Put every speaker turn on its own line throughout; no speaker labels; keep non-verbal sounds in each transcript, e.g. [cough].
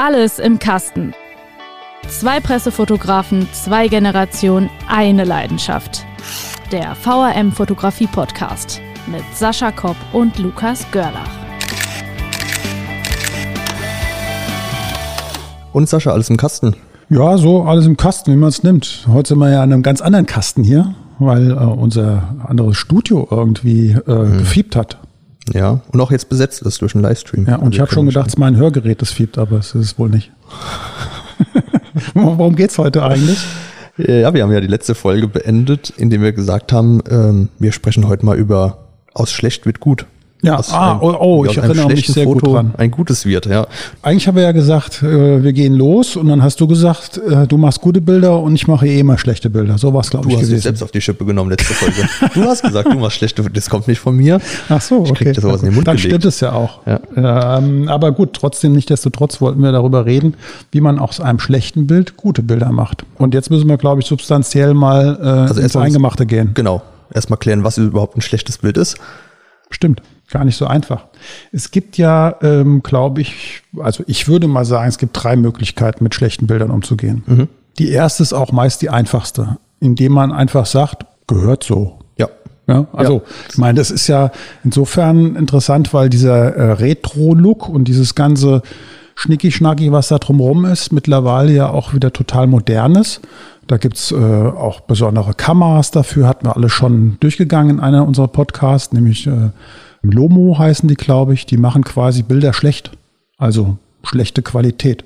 Alles im Kasten. Zwei Pressefotografen, zwei Generationen, eine Leidenschaft. Der VRM Fotografie Podcast mit Sascha Kopp und Lukas Görlach.
Und Sascha, alles im Kasten.
Ja, so alles im Kasten, wie man es nimmt. Heute sind wir ja in einem ganz anderen Kasten hier, weil äh, unser anderes Studio irgendwie äh, mhm. gefiebt hat.
Ja, und auch jetzt besetzt ist durch einen Livestream.
Ja, und also ich habe schon gedacht, es ist mein Hörgerät, das fiebt, aber es ist es wohl nicht. [laughs] Worum geht's heute eigentlich?
Ja, wir haben ja die letzte Folge beendet, indem wir gesagt haben, ähm, wir sprechen heute mal über aus schlecht wird gut.
Ja, ah, ein, oh, oh ich erinnere mich sehr Foto gut dran.
Ein gutes wird, ja.
Eigentlich haben wir ja gesagt, äh, wir gehen los und dann hast du gesagt, äh, du machst gute Bilder und ich mache eh immer schlechte Bilder. So war es, glaube ich,
Du hast dich selbst auf die Schippe genommen letzte Folge. du hast gesagt, du machst schlechte, das kommt nicht von mir.
Ach so, okay.
Ich krieg das sowas in den Mund
Dann gelegt. stimmt es ja auch. Ja. Ähm, aber gut, trotzdem, nichtdestotrotz wollten wir darüber reden, wie man aus einem schlechten Bild gute Bilder macht. Und jetzt müssen wir, glaube ich, substanziell mal äh, also ins Eingemachte gehen.
Genau. Erstmal klären, was überhaupt ein schlechtes Bild ist.
Stimmt. Gar nicht so einfach. Es gibt ja, ähm, glaube ich, also ich würde mal sagen, es gibt drei Möglichkeiten, mit schlechten Bildern umzugehen. Mhm. Die erste ist auch meist die einfachste, indem man einfach sagt, gehört so.
Ja.
Ja, also ja. ich meine, das ist ja insofern interessant, weil dieser äh, Retro-Look und dieses ganze Schnicki-Schnacki, was da drumherum ist, mittlerweile ja auch wieder total modern ist. Da gibt's äh, auch besondere Kameras dafür, hatten wir alle schon durchgegangen in einer unserer Podcasts, nämlich äh, Lomo heißen die, glaube ich. Die machen quasi Bilder schlecht. Also schlechte Qualität.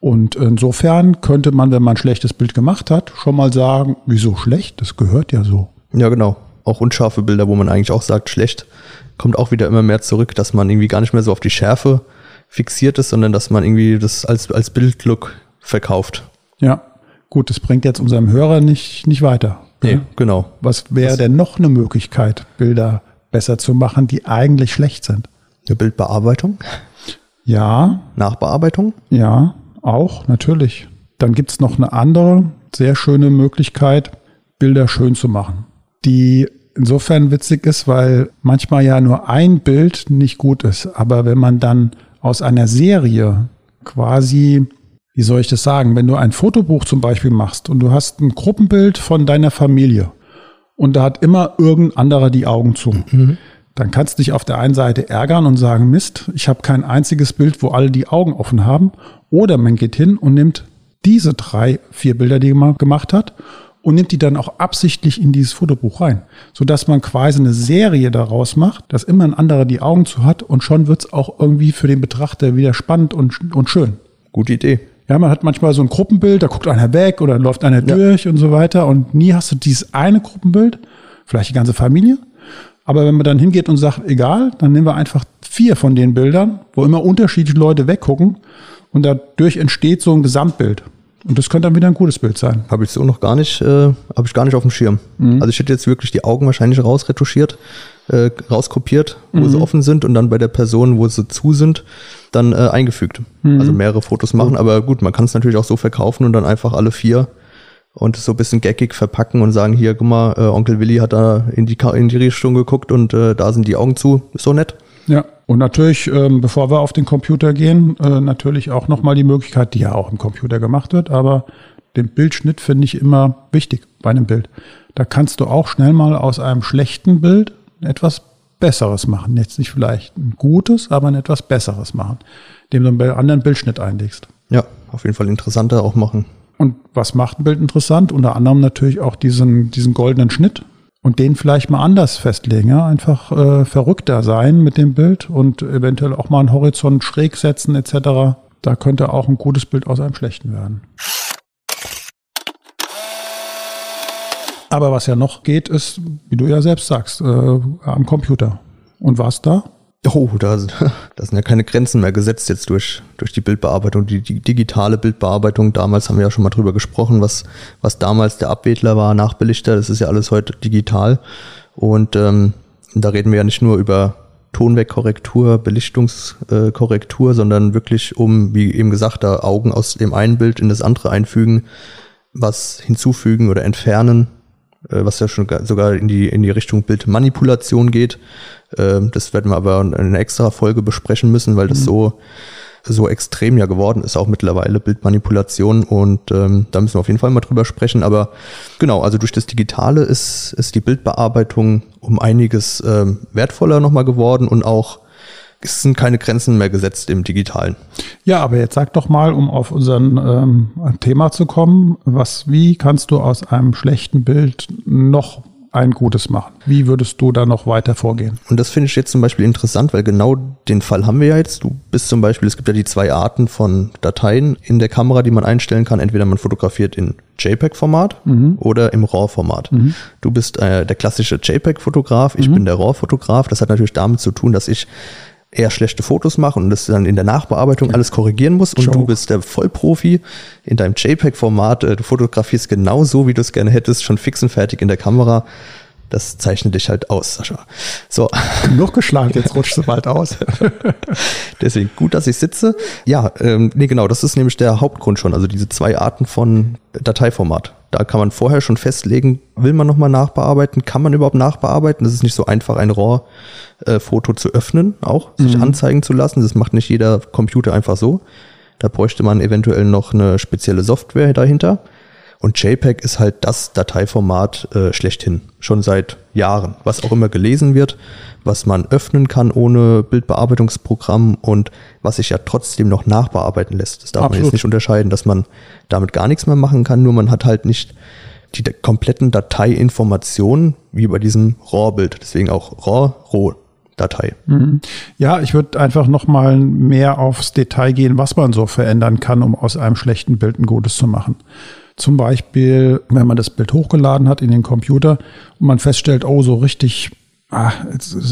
Und insofern könnte man, wenn man ein schlechtes Bild gemacht hat, schon mal sagen, wieso schlecht? Das gehört ja so.
Ja, genau. Auch unscharfe Bilder, wo man eigentlich auch sagt, schlecht, kommt auch wieder immer mehr zurück, dass man irgendwie gar nicht mehr so auf die Schärfe fixiert ist, sondern dass man irgendwie das als, als Bildlook verkauft.
Ja, gut, das bringt jetzt unserem Hörer nicht, nicht weiter.
Nee, genau.
Was wäre denn noch eine Möglichkeit, Bilder besser zu machen, die eigentlich schlecht sind.
Eine Bildbearbeitung?
Ja.
Nachbearbeitung?
Ja, auch, natürlich. Dann gibt es noch eine andere sehr schöne Möglichkeit, Bilder schön zu machen, die insofern witzig ist, weil manchmal ja nur ein Bild nicht gut ist. Aber wenn man dann aus einer Serie quasi, wie soll ich das sagen, wenn du ein Fotobuch zum Beispiel machst und du hast ein Gruppenbild von deiner Familie und da hat immer irgendein anderer die Augen zu. Mhm. Dann kannst du dich auf der einen Seite ärgern und sagen, Mist, ich habe kein einziges Bild, wo alle die Augen offen haben. Oder man geht hin und nimmt diese drei, vier Bilder, die man gemacht hat, und nimmt die dann auch absichtlich in dieses Fotobuch rein, sodass man quasi eine Serie daraus macht, dass immer ein anderer die Augen zu hat und schon wird's auch irgendwie für den Betrachter wieder spannend und, und schön.
Gute Idee.
Ja, man hat manchmal so ein Gruppenbild, da guckt einer weg oder läuft einer ja. durch und so weiter. Und nie hast du dieses eine Gruppenbild, vielleicht die ganze Familie. Aber wenn man dann hingeht und sagt, egal, dann nehmen wir einfach vier von den Bildern, wo immer unterschiedliche Leute weggucken. Und dadurch entsteht so ein Gesamtbild. Und das könnte dann wieder ein gutes Bild sein.
Habe ich so noch gar nicht, äh, habe ich gar nicht auf dem Schirm. Mhm. Also ich hätte jetzt wirklich die Augen wahrscheinlich rausretuschiert, äh, rauskopiert, wo mhm. sie offen sind und dann bei der Person, wo sie zu sind, dann äh, eingefügt. Mhm. Also mehrere Fotos machen, mhm. aber gut, man kann es natürlich auch so verkaufen und dann einfach alle vier und so ein bisschen gaggig verpacken und sagen, hier, guck mal, äh, Onkel Willi hat da in die, in die Richtung geguckt und äh, da sind die Augen zu. Ist so nett.
Ja, und natürlich, ähm, bevor wir auf den Computer gehen, äh, natürlich auch nochmal die Möglichkeit, die ja auch im Computer gemacht wird, aber den Bildschnitt finde ich immer wichtig bei einem Bild. Da kannst du auch schnell mal aus einem schlechten Bild etwas Besseres machen. Jetzt nicht vielleicht ein gutes, aber ein etwas Besseres machen, dem du einen anderen Bildschnitt einlegst.
Ja, auf jeden Fall interessanter auch machen.
Und was macht ein Bild interessant? Unter anderem natürlich auch diesen, diesen goldenen Schnitt, und den vielleicht mal anders festlegen, ja, einfach äh, verrückter sein mit dem Bild und eventuell auch mal einen Horizont schräg setzen etc. Da könnte auch ein gutes Bild aus einem schlechten werden. Aber was ja noch geht, ist, wie du ja selbst sagst, äh, am Computer. Und was da?
Oh, da, [laughs] da sind ja keine Grenzen mehr gesetzt jetzt durch, durch die Bildbearbeitung, die, die digitale Bildbearbeitung. Damals haben wir ja schon mal drüber gesprochen, was, was damals der Abwedler war, Nachbelichter. Das ist ja alles heute digital. Und ähm, da reden wir ja nicht nur über Tonwegkorrektur, Belichtungskorrektur, sondern wirklich um, wie eben gesagt, da Augen aus dem einen Bild in das andere einfügen, was hinzufügen oder entfernen, was ja schon sogar in die, in die Richtung Bildmanipulation geht. Ähm, das werden wir aber in einer extra Folge besprechen müssen, weil das mhm. so so extrem ja geworden ist, auch mittlerweile Bildmanipulation und ähm, da müssen wir auf jeden Fall mal drüber sprechen. Aber genau, also durch das Digitale ist, ist die Bildbearbeitung um einiges ähm, wertvoller nochmal geworden und auch es sind keine Grenzen mehr gesetzt im Digitalen.
Ja, aber jetzt sag doch mal, um auf unser ähm, Thema zu kommen, was, wie kannst du aus einem schlechten Bild noch ein gutes machen? Wie würdest du da noch weiter vorgehen?
Und das finde ich jetzt zum Beispiel interessant, weil genau den Fall haben wir ja jetzt. Du bist zum Beispiel, es gibt ja die zwei Arten von Dateien in der Kamera, die man einstellen kann. Entweder man fotografiert in JPEG-Format mhm. oder im RAW-Format. Mhm. Du bist äh, der klassische JPEG-Fotograf, ich mhm. bin der RAW-Fotograf. Das hat natürlich damit zu tun, dass ich eher schlechte Fotos mache und das dann in der Nachbearbeitung alles korrigieren muss und Joke. du bist der Vollprofi in deinem JPEG-Format, äh, du fotografierst genau so, wie du es gerne hättest, schon fix und fertig in der Kamera. Das zeichnet dich halt aus, Sascha.
So. Noch [laughs] geschlagen, jetzt rutscht du bald aus. [laughs]
Deswegen gut, dass ich sitze. Ja, ähm, nee, genau, das ist nämlich der Hauptgrund schon. Also diese zwei Arten von Dateiformat. Da kann man vorher schon festlegen, will man nochmal nachbearbeiten, kann man überhaupt nachbearbeiten. Das ist nicht so einfach, ein RAW-Foto zu öffnen, auch sich mhm. anzeigen zu lassen. Das macht nicht jeder Computer einfach so. Da bräuchte man eventuell noch eine spezielle Software dahinter. Und JPEG ist halt das Dateiformat äh, schlechthin, schon seit Jahren, was auch immer gelesen wird, was man öffnen kann ohne Bildbearbeitungsprogramm und was sich ja trotzdem noch nachbearbeiten lässt. Das darf Absolut. man jetzt nicht unterscheiden, dass man damit gar nichts mehr machen kann, nur man hat halt nicht die kompletten Dateiinformationen wie bei diesem RAW-Bild, deswegen auch RAW, RAW. Datei. Mhm.
Ja, ich würde einfach noch mal mehr aufs Detail gehen, was man so verändern kann, um aus einem schlechten Bild ein gutes zu machen. Zum Beispiel, wenn man das Bild hochgeladen hat in den Computer und man feststellt, oh, so richtig, ah,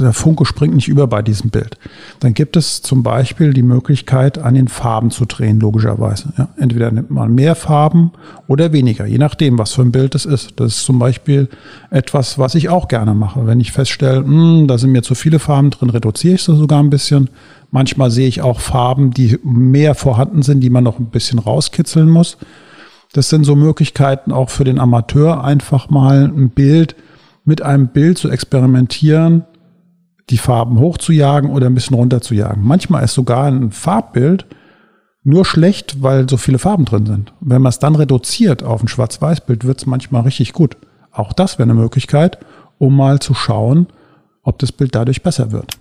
der Funke springt nicht über bei diesem Bild. Dann gibt es zum Beispiel die Möglichkeit, an den Farben zu drehen, logischerweise. Ja, entweder nimmt man mehr Farben oder weniger, je nachdem, was für ein Bild es ist. Das ist zum Beispiel etwas, was ich auch gerne mache. Wenn ich feststelle, mh, hm, da sind mir zu viele Farben drin, reduziere ich sie sogar ein bisschen. Manchmal sehe ich auch Farben, die mehr vorhanden sind, die man noch ein bisschen rauskitzeln muss. Das sind so Möglichkeiten auch für den Amateur, einfach mal ein Bild mit einem Bild zu experimentieren, die Farben hochzujagen oder ein bisschen runterzujagen. Manchmal ist sogar ein Farbbild nur schlecht, weil so viele Farben drin sind. Wenn man es dann reduziert auf ein Schwarz-Weiß-Bild, wird es manchmal richtig gut. Auch das wäre eine Möglichkeit, um mal zu schauen, ob das Bild dadurch besser wird.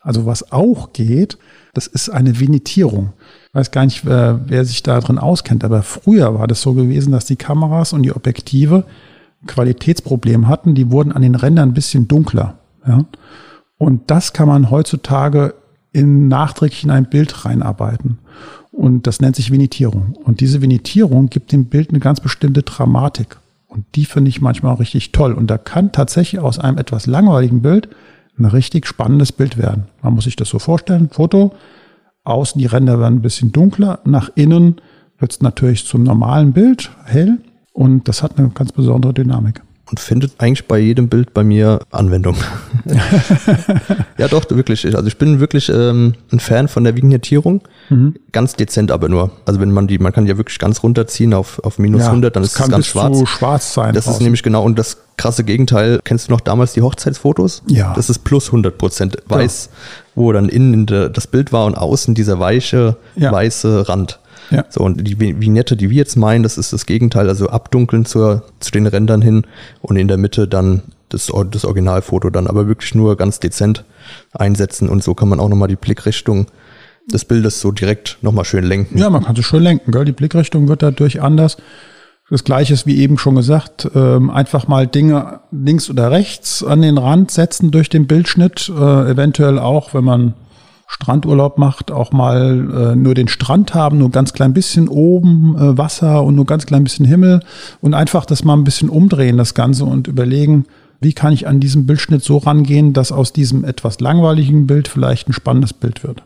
Also was auch geht, das ist eine Vignetierung. Weiß gar nicht, wer, wer sich da drin auskennt, aber früher war das so gewesen, dass die Kameras und die Objektive Qualitätsprobleme hatten. Die wurden an den Rändern ein bisschen dunkler. Ja? Und das kann man heutzutage in nachträglich in ein Bild reinarbeiten. Und das nennt sich Vignetierung. Und diese Vignetierung gibt dem Bild eine ganz bestimmte Dramatik. Und die finde ich manchmal richtig toll. Und da kann tatsächlich aus einem etwas langweiligen Bild ein richtig spannendes Bild werden. Man muss sich das so vorstellen. Foto, außen die Ränder werden ein bisschen dunkler, nach innen wird es natürlich zum normalen Bild hell. Und das hat eine ganz besondere Dynamik
und findet eigentlich bei jedem Bild bei mir Anwendung. [laughs] ja, doch, wirklich. Also ich bin wirklich ähm, ein Fan von der Vignettierung. Mhm. Ganz dezent aber nur. Also wenn man die, man kann die ja wirklich ganz runterziehen auf, auf minus ja, 100, dann ist es ganz schwarz. Zu
schwarz sein.
Das draußen. ist nämlich genau, und das krasse Gegenteil, kennst du noch damals die Hochzeitsfotos?
Ja.
Das ist plus 100 Prozent weiß, ja. wo dann innen das Bild war und außen dieser weiche, ja. weiße Rand. Ja. So, und die Vignette, die wir jetzt meinen, das ist das Gegenteil, also abdunkeln zur, zu den Rändern hin und in der Mitte dann das, das Originalfoto dann aber wirklich nur ganz dezent einsetzen und so kann man auch nochmal die Blickrichtung des Bildes so direkt nochmal schön lenken.
Ja, man kann es schön lenken, gell? Die Blickrichtung wird dadurch anders. Das gleiche ist wie eben schon gesagt, ähm, einfach mal Dinge links oder rechts an den Rand setzen durch den Bildschnitt, äh, eventuell auch, wenn man Strandurlaub macht, auch mal äh, nur den Strand haben, nur ganz klein bisschen oben äh, Wasser und nur ganz klein bisschen Himmel und einfach das mal ein bisschen umdrehen, das Ganze und überlegen, wie kann ich an diesem Bildschnitt so rangehen, dass aus diesem etwas langweiligen Bild vielleicht ein spannendes Bild wird.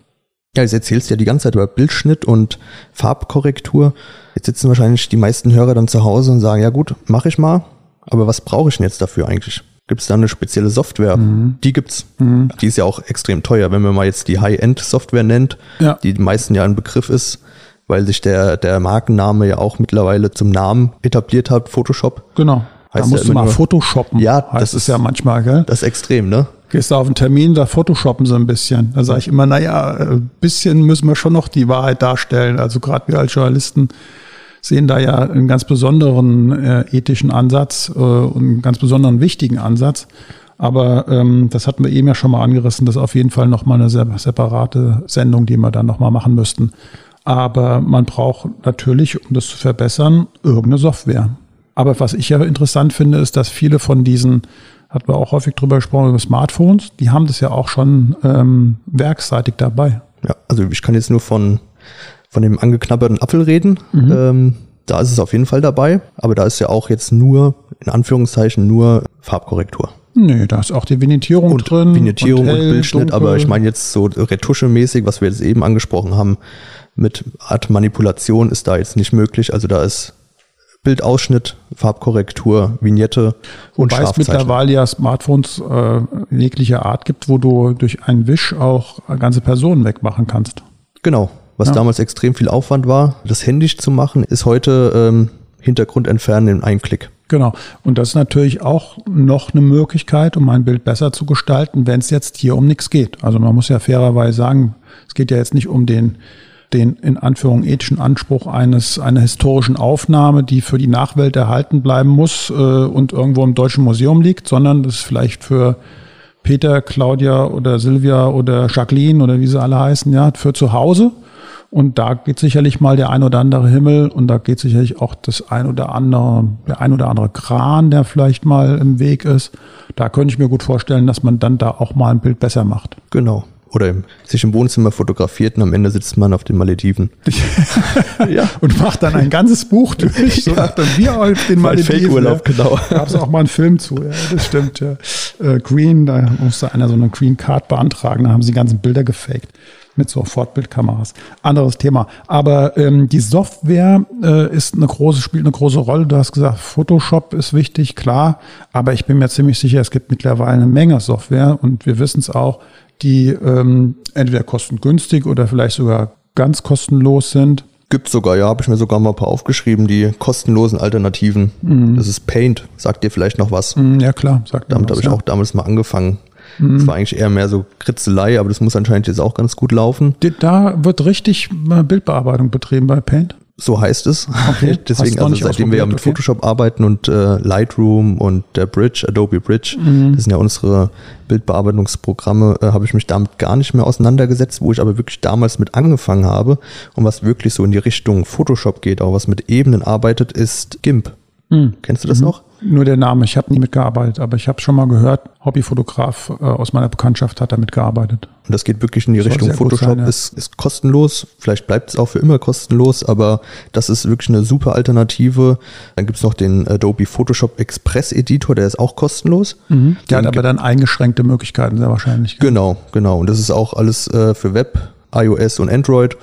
Ja, jetzt erzählst du ja die ganze Zeit über Bildschnitt und Farbkorrektur. Jetzt sitzen wahrscheinlich die meisten Hörer dann zu Hause und sagen, ja gut, mache ich mal, aber was brauche ich denn jetzt dafür eigentlich? Gibt es da eine spezielle Software. Mhm. Die gibt's. Mhm. Die ist ja auch extrem teuer, wenn man mal jetzt die High-End-Software nennt, ja. die den meisten ja ein Begriff ist, weil sich der, der Markenname ja auch mittlerweile zum Namen etabliert hat, Photoshop.
Genau. Heißt da musst ja du mal Photoshoppen.
Ja, das ist ja manchmal, gell? Das ist extrem, ne?
Gehst du auf einen Termin, da photoshoppen sie ein bisschen. Da sage ich immer, naja, ein bisschen müssen wir schon noch die Wahrheit darstellen. Also gerade wir als Journalisten sehen da ja einen ganz besonderen äh, ethischen Ansatz äh, und einen ganz besonderen wichtigen Ansatz. Aber ähm, das hatten wir eben ja schon mal angerissen, das ist auf jeden Fall nochmal eine separate Sendung, die wir dann nochmal machen müssten. Aber man braucht natürlich, um das zu verbessern, irgendeine Software. Aber was ich ja interessant finde, ist, dass viele von diesen, hat man auch häufig drüber gesprochen, über Smartphones, die haben das ja auch schon ähm, werkseitig dabei.
Ja, also ich kann jetzt nur von, von dem angeknabberten Apfel reden. Mhm. Ähm, da ist es auf jeden Fall dabei, aber da ist ja auch jetzt nur, in Anführungszeichen, nur Farbkorrektur.
Nee, da ist auch die Vignettierung
und
drin.
Vignettierung und, hell, und Bildschnitt, dunkel. aber ich meine jetzt so Retuschemäßig, was wir jetzt eben angesprochen haben, mit Art Manipulation ist da jetzt nicht möglich. Also da ist Bildausschnitt, Farbkorrektur, Vignette und
Wobei es mittlerweile ja Smartphones äh, jeglicher Art gibt, wo du durch einen Wisch auch ganze Personen wegmachen kannst.
Genau, was ja. damals extrem viel Aufwand war, das händisch zu machen, ist heute ähm, Hintergrund entfernen in einem Klick.
Genau. Und das ist natürlich auch noch eine Möglichkeit, um ein Bild besser zu gestalten, wenn es jetzt hier um nichts geht. Also man muss ja fairerweise sagen, es geht ja jetzt nicht um den den in Anführung ethischen Anspruch eines einer historischen Aufnahme, die für die Nachwelt erhalten bleiben muss äh, und irgendwo im Deutschen Museum liegt, sondern das ist vielleicht für Peter, Claudia oder Silvia oder Jacqueline oder wie sie alle heißen, ja, für zu Hause. Und da geht sicherlich mal der ein oder andere Himmel und da geht sicherlich auch das ein oder andere, der ein oder andere Kran, der vielleicht mal im Weg ist. Da könnte ich mir gut vorstellen, dass man dann da auch mal ein Bild besser macht.
Genau oder im, sich im Wohnzimmer fotografiert und am Ende sitzt man auf den Malediven. [laughs]
ja. Und macht dann ein ganzes Buch durch, so ja. dann wir auf den Malediven.
Fake-Urlaub, genau.
Da gab es auch mal einen Film zu, ja, das stimmt. Ja. Äh, Green, da musste einer so eine Green Card beantragen, da haben sie die ganzen Bilder gefaked mit so Fortbildkameras. Anderes Thema. Aber ähm, die Software äh, ist eine große, spielt eine große Rolle. Du hast gesagt, Photoshop ist wichtig, klar. Aber ich bin mir ziemlich sicher, es gibt mittlerweile eine Menge Software und wir wissen es auch, die ähm, entweder kostengünstig oder vielleicht sogar ganz kostenlos sind.
Gibt sogar, ja, habe ich mir sogar mal ein paar aufgeschrieben, die kostenlosen Alternativen. Mhm. Das ist Paint, sagt dir vielleicht noch was.
Mhm, ja, klar, sagt
Damit habe ich ja. auch damals mal angefangen. Mhm. Das war eigentlich eher mehr so Kritzelei, aber das muss anscheinend jetzt auch ganz gut laufen.
Da wird richtig Bildbearbeitung betrieben bei Paint.
So heißt es. Okay. [laughs] Deswegen, also seitdem wir ja mit okay. Photoshop arbeiten und äh, Lightroom und der Bridge, Adobe Bridge, mhm. das sind ja unsere Bildbearbeitungsprogramme, äh, habe ich mich damit gar nicht mehr auseinandergesetzt, wo ich aber wirklich damals mit angefangen habe und was wirklich so in die Richtung Photoshop geht, auch was mit Ebenen arbeitet, ist GIMP. Mhm. Kennst du das mhm. noch?
Nur der Name, ich habe nie mitgearbeitet, aber ich habe schon mal gehört, Hobbyfotograf äh, aus meiner Bekanntschaft hat damit gearbeitet.
Und das geht wirklich in die Richtung Photoshop, sein, ja. ist, ist kostenlos, vielleicht bleibt es auch für immer kostenlos, aber das ist wirklich eine super Alternative. Dann gibt es noch den Adobe Photoshop Express Editor, der ist auch kostenlos.
Mhm. Der hat aber dann eingeschränkte Möglichkeiten sehr wahrscheinlich.
Genau, genau. Und das ist auch alles äh, für Web, iOS und Android.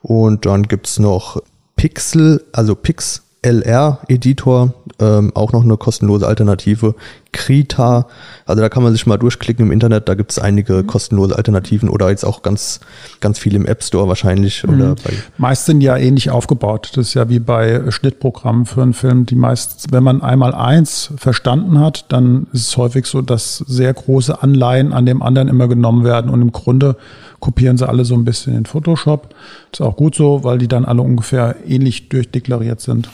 Und dann gibt es noch Pixel, also Pix LR-Editor, ähm, auch noch eine kostenlose Alternative. Krita, also da kann man sich mal durchklicken im Internet, da gibt es einige mhm. kostenlose Alternativen oder jetzt auch ganz, ganz viel im App Store wahrscheinlich. Mhm. Oder bei
meist sind ja ähnlich aufgebaut. Das ist ja wie bei Schnittprogrammen für einen Film. Die meist, wenn man einmal eins verstanden hat, dann ist es häufig so, dass sehr große Anleihen an dem anderen immer genommen werden und im Grunde kopieren sie alle so ein bisschen in Photoshop. Das ist auch gut so, weil die dann alle ungefähr ähnlich durchdeklariert sind.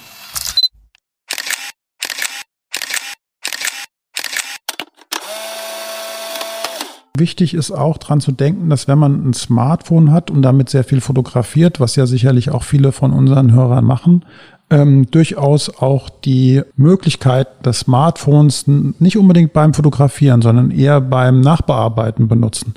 Wichtig ist auch dran zu denken, dass wenn man ein Smartphone hat und damit sehr viel fotografiert, was ja sicherlich auch viele von unseren Hörern machen, ähm, durchaus auch die Möglichkeit des Smartphones nicht unbedingt beim Fotografieren, sondern eher beim Nachbearbeiten benutzen.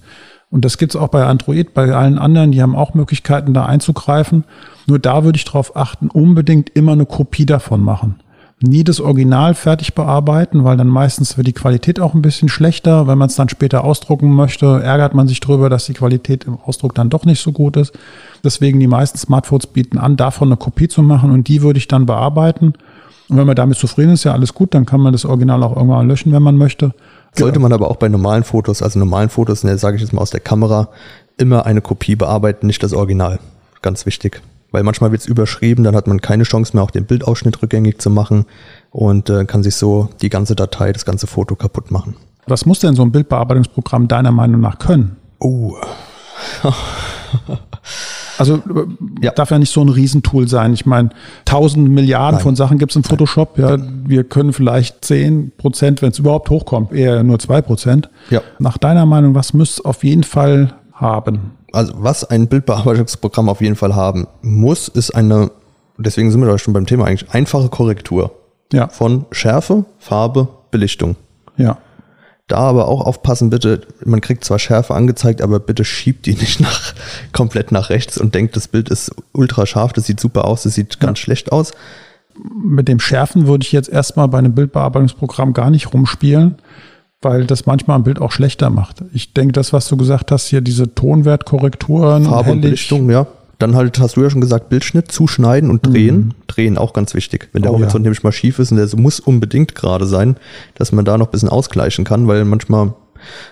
Und das gibt es auch bei Android, bei allen anderen, die haben auch Möglichkeiten, da einzugreifen. Nur da würde ich darauf achten, unbedingt immer eine Kopie davon machen nie das Original fertig bearbeiten, weil dann meistens wird die Qualität auch ein bisschen schlechter. Wenn man es dann später ausdrucken möchte, ärgert man sich drüber, dass die Qualität im Ausdruck dann doch nicht so gut ist. Deswegen die meisten Smartphones bieten an, davon eine Kopie zu machen und die würde ich dann bearbeiten. Und wenn man damit zufrieden ist, ja alles gut, dann kann man das Original auch irgendwann löschen, wenn man möchte.
Sollte man aber auch bei normalen Fotos, also normalen Fotos, ne, sage ich jetzt mal aus der Kamera, immer eine Kopie bearbeiten, nicht das Original. Ganz wichtig weil manchmal wird es überschrieben, dann hat man keine Chance mehr, auch den Bildausschnitt rückgängig zu machen und äh, kann sich so die ganze Datei, das ganze Foto kaputt machen.
Was muss denn so ein Bildbearbeitungsprogramm deiner Meinung nach können?
Oh. [laughs]
Also
Ja.
darf ja nicht so ein Riesentool sein. Ich meine, tausend Milliarden
Nein.
von Sachen gibt es im Photoshop. Ja, wir können vielleicht zehn Prozent, wenn es überhaupt hochkommt, eher nur zwei Prozent.
Ja.
Nach deiner Meinung, was müsst auf jeden Fall haben?
Also was ein Bildbearbeitungsprogramm auf jeden Fall haben muss, ist eine, deswegen sind wir da schon beim Thema eigentlich, einfache Korrektur
Ja,
von Schärfe, Farbe, Belichtung.
ja.
Da aber auch aufpassen, bitte, man kriegt zwar Schärfe angezeigt, aber bitte schiebt die [laughs] nicht nach, komplett nach rechts und denkt, das Bild ist ultra scharf, das sieht super aus, das sieht ganz schlecht aus.
Mit dem Schärfen würde ich jetzt erstmal bei einem Bildbearbeitungsprogramm gar nicht rumspielen, weil das manchmal ein Bild auch schlechter macht. Ich denke, das, was du gesagt hast, hier diese Tonwertkorrekturen,
Farbe und Belichtung, ja. Dann halt, hast du ja schon gesagt, Bildschnitt, zuschneiden und drehen. Drehen auch ganz wichtig. Wenn der
Mhm. Oh,
Horizont
ja.
nämlich mal schief ist und der muss unbedingt gerade sein, dass man da noch ein bisschen ausgleichen kann, weil manchmal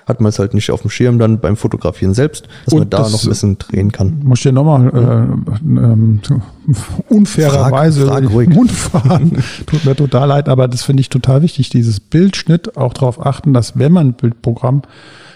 hat man es halt nicht auf dem Schirm dann beim Fotografieren selbst, dass
Und
man da
das-
noch ein bisschen drehen kann.
muss ich dir nochmal äh, ähm, unfairerweise
Frag- frag ruhig.
Mund fahren. [laughs] Tut mir total leid, aber das finde ich total wichtig, dieses Bildschnitt, auch darauf achten, dass wenn man ein Bildprogramm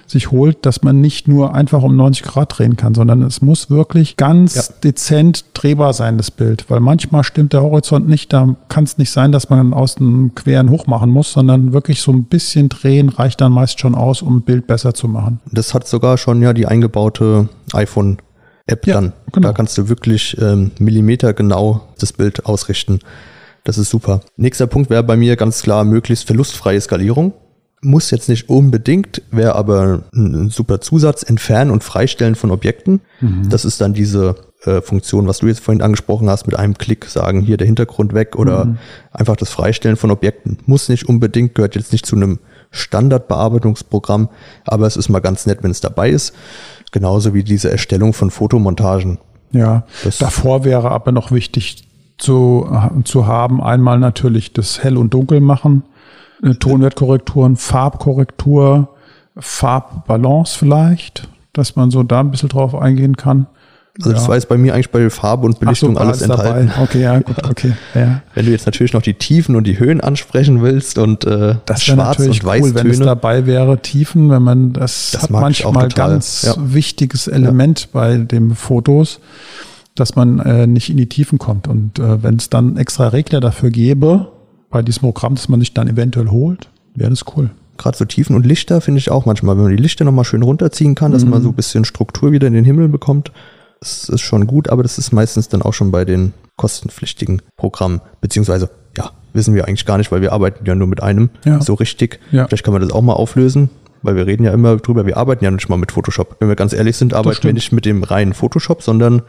sich holt, dass man nicht nur einfach um 90 Grad drehen kann, sondern es muss wirklich ganz
Ja.
dezent drehbar sein, das Bild. Weil manchmal stimmt der Horizont nicht, da kann es nicht sein, dass man aus dem Queren hoch machen muss, sondern wirklich so ein bisschen drehen reicht dann meist schon aus, um ein Bild besser zu machen.
Das hat sogar schon ja die eingebaute iPhone-App
Ja,
dann.
genau.
Da kannst du wirklich ähm, Millimeter genau das Bild ausrichten. Das ist super. Nächster Punkt wäre bei mir ganz klar möglichst verlustfreie Skalierung. Muss jetzt nicht unbedingt, wäre aber ein, super Zusatz, entfernen und freistellen von Objekten. Das ist dann diese äh, Funktion, was du jetzt vorhin angesprochen hast, mit einem Klick sagen, hier der Hintergrund weg oder einfach das Freistellen von Objekten. Muss nicht unbedingt, gehört jetzt nicht zu einem Standardbearbeitungsprogramm, aber es ist mal ganz nett, wenn es dabei ist. Genauso wie diese Erstellung von Fotomontagen.
Ja,
Das-
davor wäre aber noch wichtig zu, zu haben, einmal natürlich das Hell- und Dunkel machen, Tonwertkorrekturen, Farbkorrektur, Farbbalance vielleicht, dass man so da ein bisschen drauf eingehen kann.
Also das
Ja.
war jetzt bei mir eigentlich bei Farbe und Belichtung
so,
alles
alles dabei.
enthalten.
Okay, ja, gut, [laughs] okay. Ja.
Wenn du jetzt natürlich noch die Tiefen und die Höhen ansprechen willst und äh,
Das
Schwarz
natürlich
und
cool, wenn es
Weißtöne.
dabei wäre, Tiefen, wenn man das,
Das
hat manchmal ganz
ja.
wichtiges Element bei den Fotos, dass man äh, nicht in die Tiefen kommt. Und äh, wenn es dann extra Regler dafür gäbe, bei diesem Programm, das man sich dann eventuell holt, wäre das cool.
Gerade so Tiefen und Lichter finde ich auch manchmal, wenn man die Lichter nochmal schön runterziehen kann, dass man
Mhm.
so ein bisschen Struktur wieder in den Himmel bekommt. Das ist schon gut, aber das ist meistens dann auch schon bei den kostenpflichtigen Programmen. Beziehungsweise, ja, wissen wir eigentlich gar nicht, weil wir arbeiten ja nur mit einem
Ja.
so richtig.
Ja.
Vielleicht kann man das auch mal auflösen, weil wir reden ja immer drüber, wir arbeiten ja nicht mal mit Photoshop. Wenn wir ganz ehrlich sind, arbeiten wir nicht mit dem reinen Photoshop, sondern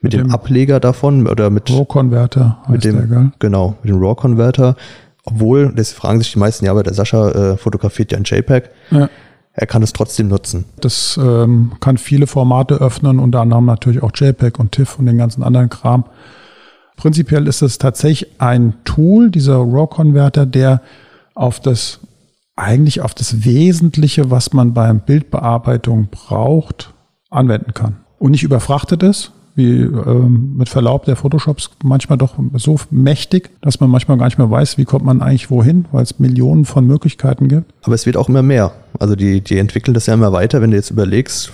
mit, dem,
dem
Ableger davon oder mit,
Roh-Converter heißt
mit dem,
der,
genau, mit dem RAW-Converter. Obwohl, das fragen sich die meisten, ja, aber der Sascha äh, fotografiert ja ein JPEG.
Ja.
Er kann es trotzdem nutzen.
Das ähm, kann viele Formate öffnen, unter anderem natürlich auch JPEG und TIFF und den ganzen anderen Kram. Prinzipiell ist es tatsächlich ein Tool, dieser RAW-Converter, der auf das, eigentlich auf das Wesentliche, was man beim Bildbearbeitung braucht, anwenden kann. Und nicht überfrachtet ist, wie ähm, mit Verlaub der Photoshops manchmal doch so mächtig, dass man manchmal gar nicht mehr weiß, wie kommt man eigentlich wohin, weil es Millionen von Möglichkeiten gibt.
Aber es wird auch immer mehr. Also die, die entwickeln das ja immer weiter. Wenn du jetzt überlegst,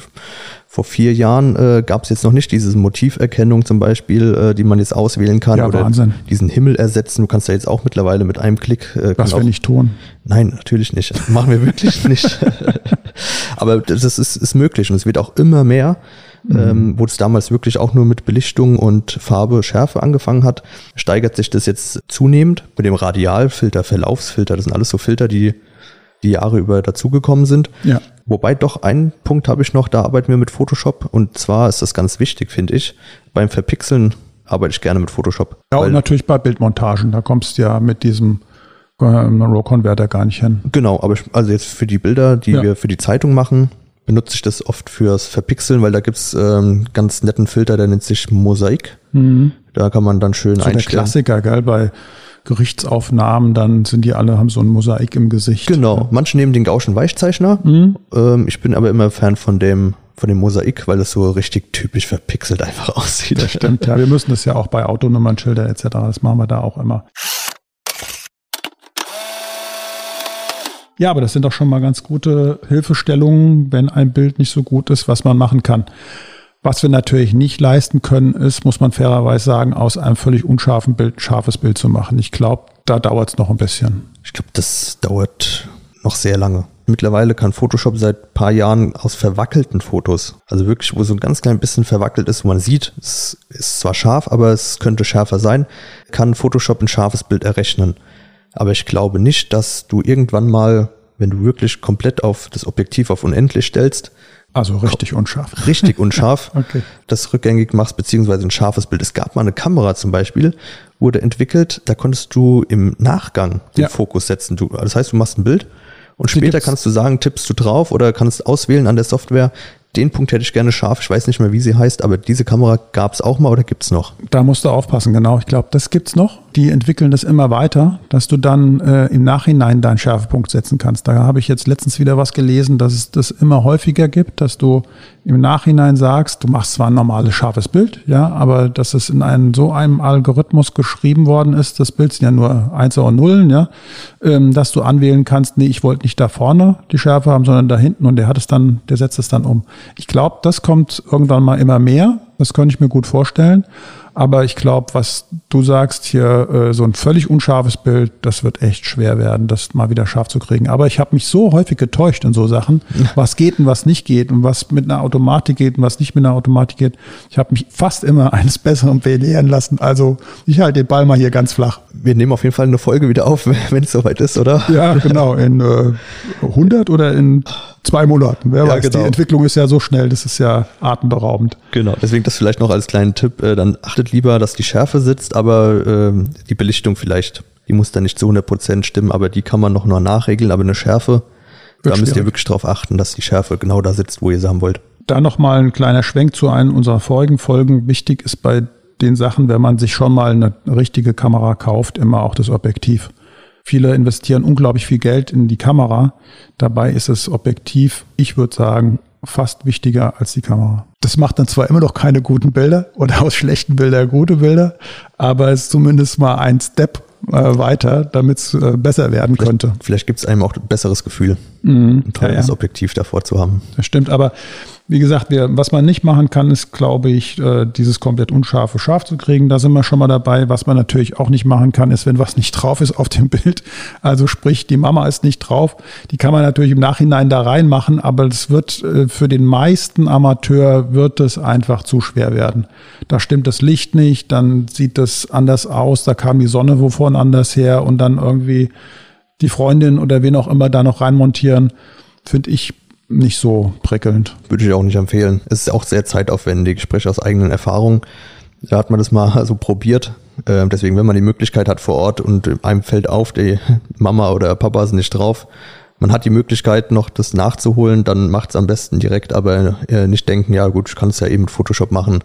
vor vier Jahren äh, gab es jetzt noch nicht diese Motiverkennung zum Beispiel, äh, die man jetzt auswählen kann.
Ja,
oder
Wahnsinn.
diesen Himmel ersetzen. Du kannst ja jetzt auch mittlerweile mit einem Klick. Äh,
wir
auch-
nicht tun.
Nein, natürlich nicht. Machen wir wirklich [laughs] nicht. [laughs] Aber das ist, ist möglich und es wird auch immer mehr. Ähm, wo es damals wirklich auch nur mit Belichtung und Farbe, Schärfe angefangen hat, steigert sich das jetzt zunehmend mit dem Radialfilter, Verlaufsfilter. Das sind alles so Filter, die die Jahre über dazugekommen sind.
Ja.
Wobei doch einen Punkt habe ich noch, da arbeiten wir mit Photoshop und zwar ist das ganz wichtig, finde ich. Beim Verpixeln arbeite ich gerne mit Photoshop.
Ja, und natürlich bei Bildmontagen, da kommst du ja mit diesem ähm, RAW-Converter gar nicht hin.
Genau, aber ich, also jetzt für die Bilder, die
Ja.
wir für die Zeitung machen, benutze ich das oft fürs Verpixeln, weil da gibt's ähm, ganz netten Filter, der nennt sich Mosaik. Da kann man dann schön
So der
einstellen.
Klassiker, gell, bei Gerichtsaufnahmen, dann sind die alle, haben so ein Mosaik im Gesicht.
Genau, manche nehmen den Gauschen Weichzeichner. Ähm, ich bin aber immer Fan von dem von dem Mosaik, weil das so richtig typisch verpixelt einfach [laughs] aussieht.
Das stimmt, ja. Wir müssen das ja auch bei Autonummernschildern etc. Das machen wir da auch immer. Ja, aber das sind doch schon mal ganz gute Hilfestellungen, wenn ein Bild nicht so gut ist, was man machen kann. Was wir natürlich nicht leisten können, ist, muss man fairerweise sagen, aus einem völlig unscharfen Bild ein scharfes Bild zu machen. Ich glaube, da dauert es noch ein bisschen.
Ich glaube, das dauert noch sehr lange. Mittlerweile kann Photoshop seit paar Jahren aus verwackelten Fotos, also wirklich, wo so ein ganz klein bisschen verwackelt ist, wo man sieht, es ist zwar scharf, aber es könnte schärfer sein, kann Photoshop ein scharfes Bild errechnen. Aber ich glaube nicht, dass du irgendwann mal, wenn du wirklich komplett auf das Objektiv auf unendlich stellst,
also richtig unscharf.
Richtig [laughs] unscharf.
okay.
Das rückgängig machst, beziehungsweise ein scharfes Bild. Es gab mal eine Kamera zum Beispiel, wurde entwickelt, da konntest du im Nachgang den
Ja.
Fokus setzen. Du, das heißt, du machst ein Bild und
Die
später
gibt's.
kannst du sagen, tippst du drauf oder kannst auswählen an der Software, den Punkt hätte ich gerne scharf. Ich weiß nicht mehr, wie sie heißt, aber diese Kamera gab es auch mal oder gibt's noch?
Da musst du aufpassen, genau. Ich glaube, das gibt's noch. Die entwickeln das immer weiter, dass du dann äh, im Nachhinein deinen Schärfepunkt setzen kannst. Da habe ich jetzt letztens wieder was gelesen, dass es das immer häufiger gibt, dass du im Nachhinein sagst, du machst zwar ein normales scharfes Bild, ja, aber dass es in einem so einem Algorithmus geschrieben worden ist, das Bild sind ja nur Eins und Nullen, ja, ähm, dass du anwählen kannst, nee, ich wollte nicht da vorne die Schärfe haben, sondern da hinten und der hat es dann, der setzt es dann um. Ich glaube, das kommt irgendwann mal immer mehr. Das könnte ich mir gut vorstellen. Aber ich glaube, was du sagst hier, äh, so ein völlig unscharfes Bild, das wird echt schwer werden, das mal wieder scharf zu kriegen. Aber ich habe mich so häufig getäuscht in so Sachen, [laughs] was geht und was nicht geht und was mit einer Automatik geht und was nicht mit einer Automatik geht. Ich habe mich fast immer eines Besseren belehren lassen. Also ich halte den Ball mal hier ganz flach.
Wir nehmen auf jeden Fall eine Folge wieder auf, [laughs] wenn es soweit ist, oder?
Ja, genau. In äh, 100 oder in zwei Monaten. Wer
Ja,
weiß,
genau.
die Entwicklung ist ja so schnell, das ist ja atemberaubend.
Genau, deswegen das vielleicht noch als kleinen Tipp, äh, dann achtet lieber, dass die Schärfe sitzt, aber ähm, die Belichtung vielleicht, die muss dann nicht zu 100% stimmen, aber die kann man noch nur nachregeln, aber eine Schärfe, da
Wird
müsst ihr wirklich drauf achten, dass die Schärfe genau da sitzt, wo ihr sie haben wollt.
Da nochmal ein kleiner Schwenk zu einem unserer vorigen Folgen. Wichtig ist bei den Sachen, wenn man sich schon mal eine richtige Kamera kauft, immer auch das Objektiv. Viele investieren unglaublich viel Geld in die Kamera. Dabei ist das Objektiv, ich würde sagen, fast wichtiger als die Kamera. Das macht dann zwar immer noch keine guten Bilder oder [laughs] aus schlechten Bildern gute Bilder, aber es ist zumindest mal ein Step äh, weiter, damit es äh, besser werden könnte.
Vielleicht gibt es einem auch ein besseres Gefühl,
Mhm.
ein teures
Ja, ja.
Objektiv davor zu haben.
Das stimmt, aber wie gesagt, wir, was man nicht machen kann, ist, glaube ich, äh, dieses komplett unscharfe scharf zu kriegen. Da sind wir schon mal dabei. Was man natürlich auch nicht machen kann, ist, wenn was nicht drauf ist auf dem Bild. Also sprich, die Mama ist nicht drauf. Die kann man natürlich im Nachhinein da reinmachen, aber das wird äh, für den meisten Amateur wird es einfach zu schwer werden. Da stimmt das Licht nicht, dann sieht das anders aus, da kam die Sonne wovon anders her und dann irgendwie die Freundin oder wen auch immer da noch reinmontieren, finde ich nicht so prickelnd.
Würde ich auch nicht empfehlen. Es ist auch sehr zeitaufwendig. Ich spreche aus eigenen Erfahrungen. Da hat man das mal [laughs] so probiert. Äh, Deswegen, wenn man die Möglichkeit hat vor Ort und einem fällt auf, die [laughs] Mama oder Papa sind nicht drauf, man hat die Möglichkeit noch das nachzuholen, dann macht es am besten direkt, aber äh, nicht denken, ja gut, ich kann es ja eben mit Photoshop machen.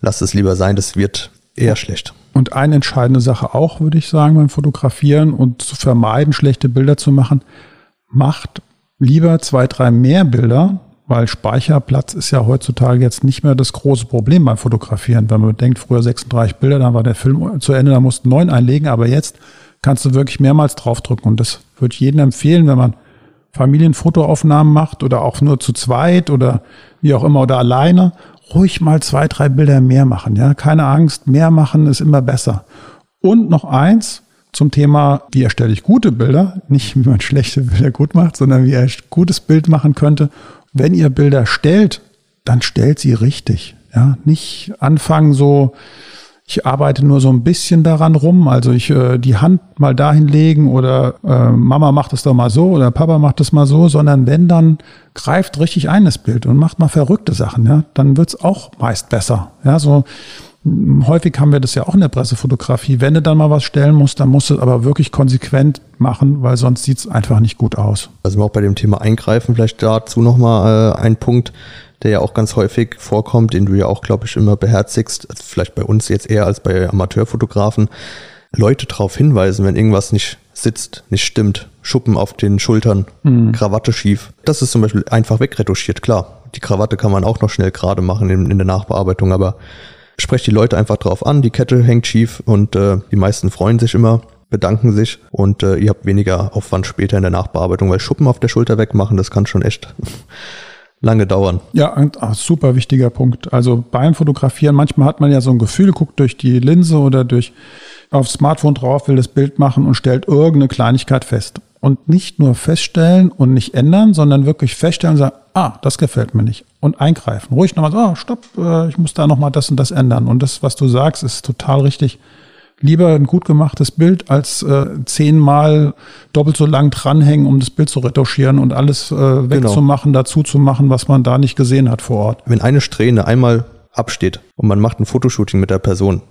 Lass es lieber sein, das wird eher schlecht.
Und eine entscheidende Sache auch, würde ich sagen, beim Fotografieren und zu vermeiden, schlechte Bilder zu machen, macht lieber zwei, drei mehr Bilder, weil Speicherplatz ist ja heutzutage jetzt nicht mehr das große Problem beim Fotografieren. Wenn man denkt, früher 36 Bilder, dann war der Film zu Ende, da mussten neun einlegen, aber jetzt kannst du wirklich mehrmals draufdrücken. Und das würde ich jedem empfehlen, wenn man Familienfotoaufnahmen macht oder auch nur zu zweit oder wie auch immer oder alleine, ruhig mal zwei, drei Bilder mehr machen. Ja, keine Angst, mehr machen ist immer besser. Und noch eins zum Thema, wie erstelle ich gute Bilder, nicht wie man schlechte Bilder gut macht, sondern wie er ein gutes Bild machen könnte. Wenn ihr Bilder stellt, dann stellt sie richtig. Ja, nicht anfangen so, ich arbeite nur so ein bisschen daran rum, also ich äh, die Hand mal dahin legen oder äh, Mama macht es doch mal so oder Papa macht es mal so, sondern wenn dann greift richtig ein das Bild und macht mal verrückte Sachen, ja, dann wird's auch meist besser. Ja, so häufig haben wir das ja auch in der Pressefotografie. Wenn du dann mal was stellen musst, dann musst du es aber wirklich konsequent machen, weil sonst sieht's einfach nicht gut aus.
Also auch bei dem Thema Eingreifen vielleicht dazu nochmal äh, ein Punkt, der ja auch ganz häufig vorkommt, den du ja auch, glaube ich, immer beherzigst, also vielleicht bei uns jetzt eher als bei Amateurfotografen, Leute darauf hinweisen, wenn irgendwas nicht sitzt, nicht stimmt, Schuppen auf den Schultern, Krawatte schief. Das ist zum Beispiel einfach wegretuschiert, klar. Die Krawatte kann man auch noch schnell gerade machen in, in der Nachbearbeitung, aber sprecht die Leute einfach drauf an, die Kette hängt schief und äh, die meisten freuen sich immer. bedanken sich und äh, ihr habt weniger Aufwand später in der Nachbearbeitung, weil Schuppen auf der Schulter wegmachen, das kann schon echt [laughs] lange dauern.
Ja, ein ach, super wichtiger Punkt. Also beim Fotografieren, manchmal hat man ja so ein Gefühl, guckt durch die Linse oder durch aufs Smartphone drauf, will das Bild machen und stellt irgendeine Kleinigkeit fest. Und nicht nur feststellen und nicht ändern, sondern wirklich feststellen und sagen, ah, das gefällt mir nicht. Und eingreifen. Ruhig nochmal so, ah, stopp, äh, ich muss da nochmal das und das ändern. Und das, was du sagst, ist total richtig. Lieber ein gut gemachtes Bild als äh, zehnmal doppelt so lang dranhängen, um das Bild zu retuschieren und alles äh, wegzumachen, genau. dazu zu machen, was man da nicht gesehen hat vor Ort.
Wenn eine Strähne einmal absteht und man macht ein Fotoshooting mit der Person,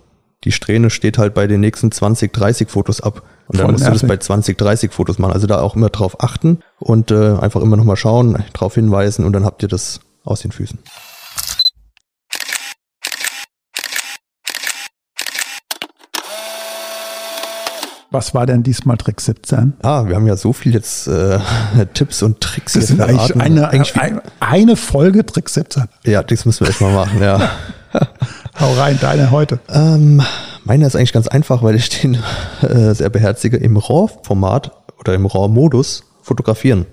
die Strähne steht halt bei den nächsten 20, 30 Fotos ab. Und dann Voll musst nervig. du das bei 20, 30 Fotos machen. Also da auch immer drauf achten und äh, einfach immer nochmal schauen, drauf hinweisen und dann habt ihr das aus den Füßen.
Was war denn diesmal Trick 17?
Ah, wir haben ja so viel jetzt äh, [laughs] Tipps und Tricks
das sind eigentlich eine, eigentlich eine, eine Folge Trick 17.
Ja, das müssen wir erstmal machen, ja. [laughs]
Hau rein, deine heute.
Ähm, meine ist eigentlich ganz einfach, weil ich den äh, sehr beherzige im RAW-Format oder im RAW-Modus fotografieren.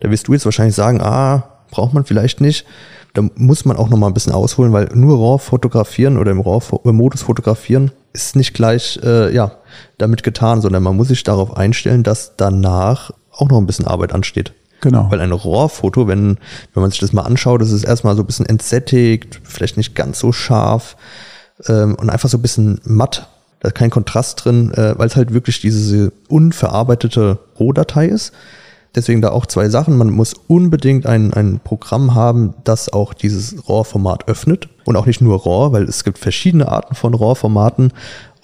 Da wirst du jetzt wahrscheinlich sagen, ah, braucht man vielleicht nicht. Da muss man auch noch mal ein bisschen ausholen, weil nur RAW fotografieren oder im RAW-Modus fotografieren ist nicht gleich äh, ja damit getan, sondern man muss sich darauf einstellen, dass danach auch noch ein bisschen Arbeit ansteht.
Genau.
Weil ein RAW-Foto, wenn, wenn man sich das mal anschaut, ist erstmal so ein bisschen entsättigt, vielleicht nicht ganz so scharf ähm, und einfach so ein bisschen matt. Da ist kein Kontrast drin, äh, weil es halt wirklich diese unverarbeitete Rohdatei ist. Deswegen da auch zwei Sachen. Man muss unbedingt ein, ein Programm haben, das auch dieses RAW-Format öffnet. Und auch nicht nur RAW, weil es gibt verschiedene Arten von RAW-Formaten.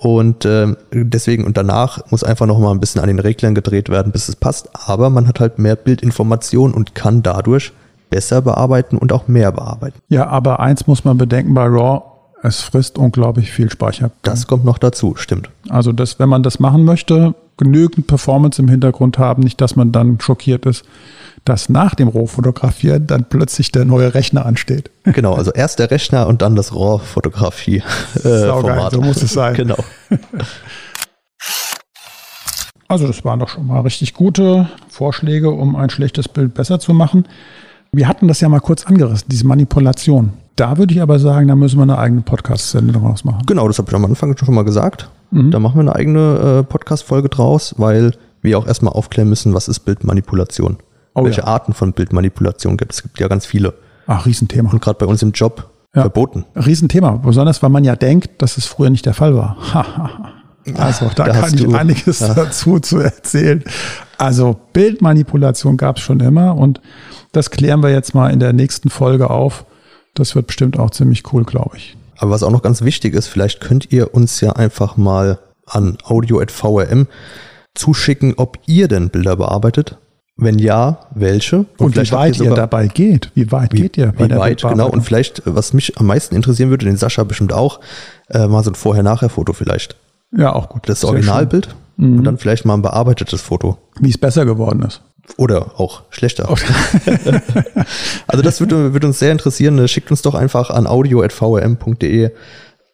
Und äh, deswegen und danach muss einfach noch mal ein bisschen an den Reglern gedreht werden, bis es passt. Aber man hat halt mehr Bildinformation und kann dadurch besser bearbeiten und auch mehr bearbeiten.
Ja, aber eins muss man bedenken bei RAW, es frisst unglaublich viel Speicher.
Das kommt noch dazu, stimmt.
Also das, wenn man das machen möchte, genügend Performance im Hintergrund haben, nicht, dass man dann schockiert ist, dass nach dem Rohfotografieren dann plötzlich der neue Rechner ansteht.
Genau, also erst der Rechner und dann das Rohfotografie.
Äh, so muss es sein. [laughs]
Genau. [laughs]
Also das waren doch schon mal richtig gute Vorschläge, um ein schlechtes Bild besser zu machen. Wir hatten das ja mal kurz angerissen, diese Manipulation. Da würde ich aber sagen, da müssen wir eine eigene Podcast-Sendung draus machen.
Genau, das habe ich am Anfang schon mal gesagt. Mhm. Da machen wir eine eigene äh, Podcast-Folge draus, weil wir auch erstmal aufklären müssen, was ist Bildmanipulation. Oh, Welche ja. Arten von Bildmanipulation gibt es? Es gibt ja ganz viele.
Ach, Riesenthema.
Und gerade bei uns im Job ja. verboten.
Riesenthema, besonders weil man ja denkt, dass es früher nicht der Fall war. [laughs] also da, da kann ich du, einiges [laughs] ja. dazu zu erzählen. Also Bildmanipulation gab es schon immer und das klären wir jetzt mal in der nächsten Folge auf. Das wird bestimmt auch ziemlich cool, glaube ich.
Aber was auch noch ganz wichtig ist, vielleicht könnt ihr uns ja einfach mal an audio.vrm zuschicken, ob ihr denn Bilder bearbeitet. Wenn ja, welche?
Und, und wie weit ihr, ihr, dabei geht. Wie weit wie, geht ihr
bei wie der weit, genau. Und vielleicht, was mich am meisten interessieren würde, den Sascha bestimmt auch, äh, mal so ein Vorher-Nachher-Foto vielleicht.
Ja, auch gut.
Das Originalbild mhm. und dann vielleicht mal ein bearbeitetes Foto.
Wie es besser geworden ist.
Oder auch schlechter. [laughs] [laughs] also das würde, würde uns sehr interessieren. Schickt uns doch einfach an audio.vrm.de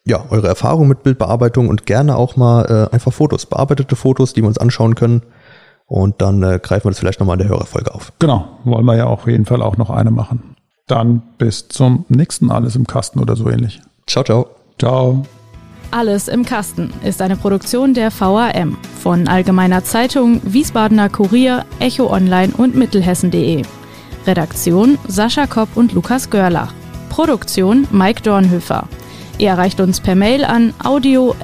ja, eure Erfahrung mit Bildbearbeitung und gerne auch mal äh, einfach Fotos, bearbeitete Fotos, die wir uns anschauen können. Und dann äh, greifen wir das vielleicht nochmal in der Hörerfolge auf.
Genau, wollen wir ja auf jeden Fall auch noch eine machen. Dann bis zum nächsten Alles im Kasten oder so ähnlich.
Ciao, ciao.
Ciao.
Alles im Kasten ist eine Produktion der VAM von Allgemeiner Zeitung, Wiesbadener Kurier, Echo Online und Mittelhessen.de. Redaktion Sascha Kopp und Lukas Görlach. Produktion Mike Dornhöfer. Ihr erreicht uns per Mail an audio.vm.de.